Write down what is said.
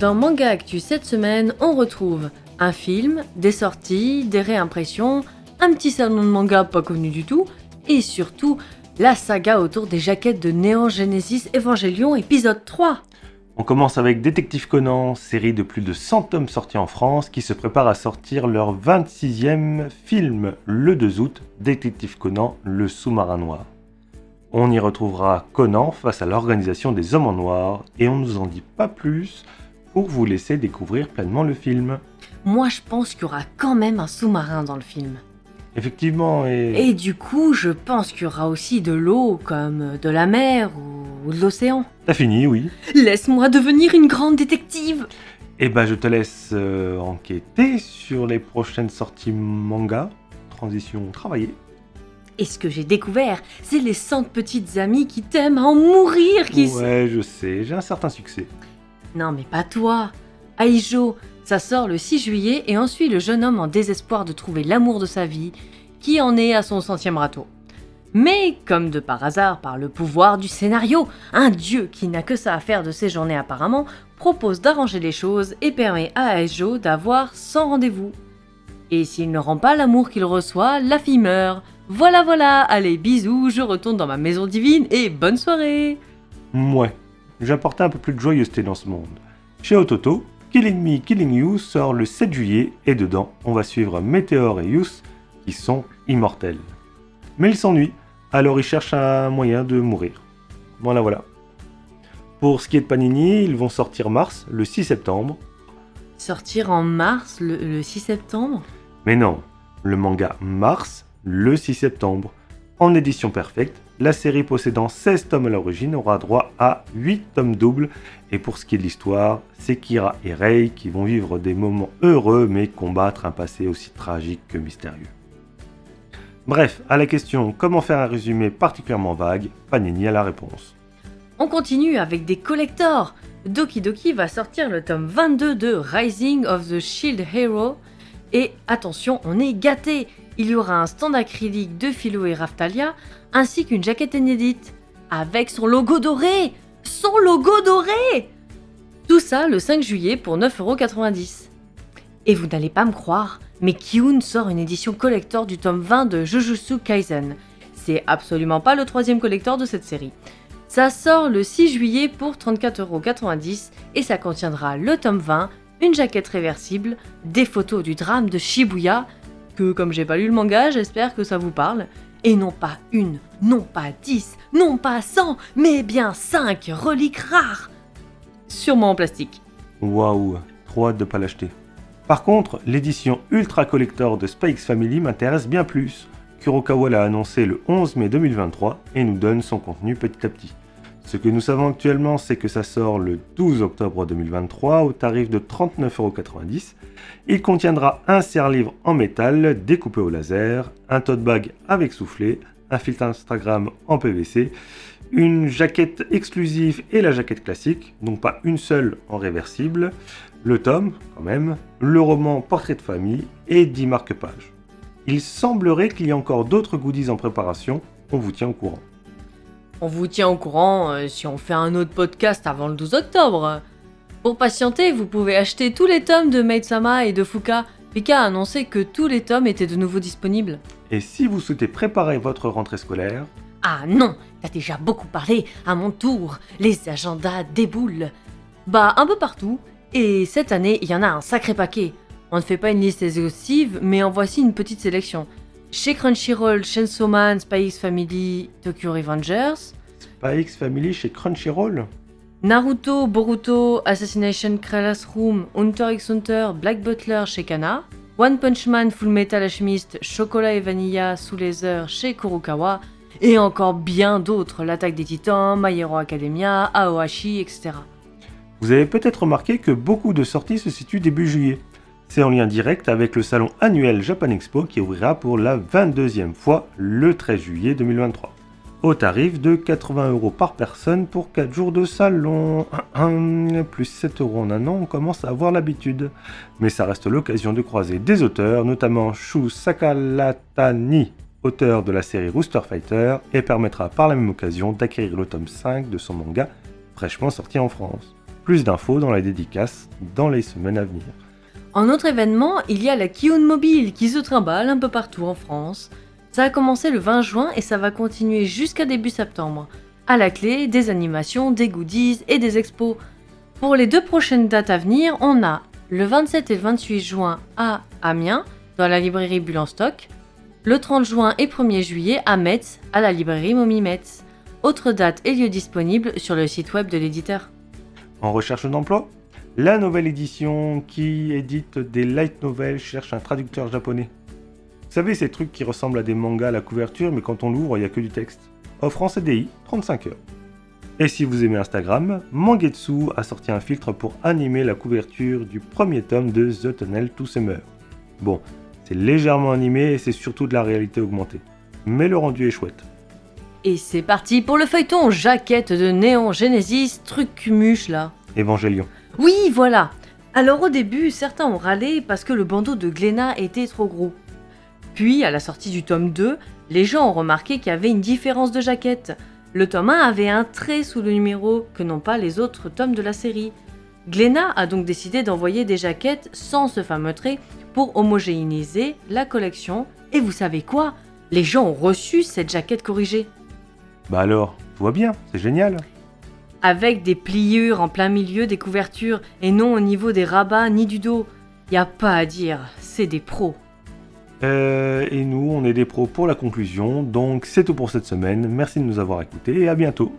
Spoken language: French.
Dans Manga Actu cette semaine, on retrouve un film, des sorties, des réimpressions, un petit salon de manga pas connu du tout, et surtout la saga autour des jaquettes de Néon Genesis Evangelion épisode 3. On commence avec Détective Conan, série de plus de 100 tomes sortis en France, qui se prépare à sortir leur 26e film le 2 août, Détective Conan, le sous-marin noir. On y retrouvera Conan face à l'organisation des hommes en noir, et on ne nous en dit pas plus pour vous laisser découvrir pleinement le film. Moi je pense qu'il y aura quand même un sous-marin dans le film. Effectivement, et... Et du coup, je pense qu'il y aura aussi de l'eau, comme de la mer ou de l'océan. T'as fini, oui. Laisse-moi devenir une grande détective Eh ben, je te laisse euh, enquêter sur les prochaines sorties manga. Transition travaillée. Et ce que j'ai découvert, c'est les 100 petites amies qui t'aiment à en mourir qui... Ouais, je sais, j'ai un certain succès. Non mais pas toi Aïjo, ça sort le 6 juillet et on suit le jeune homme en désespoir de trouver l'amour de sa vie, qui en est à son centième râteau. Mais, comme de par hasard, par le pouvoir du scénario, un dieu qui n'a que ça à faire de ses journées apparemment, propose d'arranger les choses et permet à Aïjo d'avoir 100 rendez-vous. Et s'il ne rend pas l'amour qu'il reçoit, la fille meurt. Voilà voilà, allez bisous, je retourne dans ma maison divine et bonne soirée Ouais, j'apportais un peu plus de joyeuseté dans ce monde. Chez Ototo, Killing Me, Killing You sort le 7 juillet et dedans, on va suivre Meteor et Yus qui sont immortels. Mais ils s'ennuient, alors ils cherchent un moyen de mourir. Voilà, voilà. Pour ce qui est de Panini, ils vont sortir Mars le 6 septembre. Sortir en mars, le, le 6 septembre? Mais non, le manga Mars le 6 septembre. En édition perfecte, la série possédant 16 tomes à l'origine aura droit à 8 tomes doubles. Et pour ce qui est de l'histoire, c'est Kira et Rei qui vont vivre des moments heureux mais combattre un passé aussi tragique que mystérieux. Bref, à la question comment faire un résumé particulièrement vague, Panini a la réponse. On continue avec des collectors. Doki Doki va sortir le tome 22 de Rising of the Shield Hero. Et attention, on est gâté. Il y aura un stand acrylique de Philo et Raftalia, ainsi qu'une jaquette inédite. Avec son logo doré Son logo doré Tout ça le 5 juillet pour 9,90€. Et vous n'allez pas me croire, mais Kiun sort une édition collector du tome 20 de Jujutsu Kaisen. C'est absolument pas le troisième collector de cette série. Ça sort le 6 juillet pour 34,90€ et ça contiendra le tome 20, une jaquette réversible, des photos du drame de Shibuya, que comme j'ai pas lu le manga, j'espère que ça vous parle, et non pas une, non pas 10, non pas 100, mais bien 5 reliques rares Sûrement en plastique. Waouh, trop hâte de pas l'acheter. Par contre, l'édition Ultra Collector de Spikes Family m'intéresse bien plus. Kurokawa l'a annoncé le 11 mai 2023 et nous donne son contenu petit à petit. Ce que nous savons actuellement, c'est que ça sort le 12 octobre 2023 au tarif de 39,90€. Il contiendra un serre-livre en métal découpé au laser, un tote bag avec soufflet, un filtre Instagram en PVC, une jaquette exclusive et la jaquette classique, donc pas une seule en réversible, le tome, quand même, le roman Portrait de famille et 10 marque-pages. Il semblerait qu'il y ait encore d'autres goodies en préparation, on vous tient au courant. On vous tient au courant euh, si on fait un autre podcast avant le 12 octobre. Pour patienter, vous pouvez acheter tous les tomes de Maid-sama et de Fuka. Pika a annoncé que tous les tomes étaient de nouveau disponibles. Et si vous souhaitez préparer votre rentrée scolaire, Ah non, t'as déjà beaucoup parlé, à mon tour, les agendas déboulent. Bah, un peu partout, et cette année, il y en a un sacré paquet. On ne fait pas une liste exhaustive, mais en voici une petite sélection. Chez Crunchyroll, Chainsaw Man, Spy X Family, Tokyo Revengers, Spikes Family chez Crunchyroll. Naruto, Boruto, Assassination Classroom, Hunter x Hunter, Black Butler chez Kana, One Punch Man, Full Metal Alchemist, Chocolat et Vanilla sous les heures chez Kurokawa, et encore bien d'autres, L'attaque des titans, My Hero Academia, Aohashi, etc. Vous avez peut-être remarqué que beaucoup de sorties se situent début juillet. C'est en lien direct avec le salon annuel Japan Expo qui ouvrira pour la 22e fois le 13 juillet 2023. Au tarif de 80 euros par personne pour 4 jours de salon. Plus 7 euros en un an, on commence à avoir l'habitude. Mais ça reste l'occasion de croiser des auteurs, notamment Shu Sakalatani, auteur de la série Rooster Fighter, et permettra par la même occasion d'acquérir le tome 5 de son manga fraîchement sorti en France. Plus d'infos dans la dédicace dans les semaines à venir. En autre événement, il y a la Kiyun Mobile qui se trimballe un peu partout en France. Ça a commencé le 20 juin et ça va continuer jusqu'à début septembre. À la clé, des animations, des goodies et des expos. Pour les deux prochaines dates à venir, on a le 27 et le 28 juin à Amiens, dans la librairie Bulle en stock, le 30 juin et 1er juillet à Metz, à la librairie Momi Metz. Autre date et lieu disponible sur le site web de l'éditeur. En recherche d'emploi? La nouvelle édition qui édite des light novels cherche un traducteur japonais. Vous savez, ces trucs qui ressemblent à des mangas à la couverture, mais quand on l'ouvre, il n'y a que du texte. Offre en CDI, 35 heures. Et si vous aimez Instagram, Mangetsu a sorti un filtre pour animer la couverture du premier tome de The Tunnel to Summer. Bon, c'est légèrement animé et c'est surtout de la réalité augmentée. Mais le rendu est chouette. Et c'est parti pour le feuilleton jaquette de Néon Genesis, truc cumuche là. Évangélion. Oui, voilà. Alors au début, certains ont râlé parce que le bandeau de Glénat était trop gros. Puis, à la sortie du tome 2, les gens ont remarqué qu'il y avait une différence de jaquette. Le tome 1 avait un trait sous le numéro que n'ont pas les autres tomes de la série. Glénat a donc décidé d'envoyer des jaquettes sans ce fameux trait pour homogénéiser la collection. Et vous savez quoi? Les gens ont reçu cette jaquette corrigée. Bah alors, tout va bien, c'est génial. Avec des pliures en plein milieu des couvertures et non au niveau des rabats ni du dos. Y a pas à dire, c'est des pros. Euh, et nous, on est des pros pour la conclusion. Donc c'est tout pour cette semaine. Merci de nous avoir écoutés et à bientôt.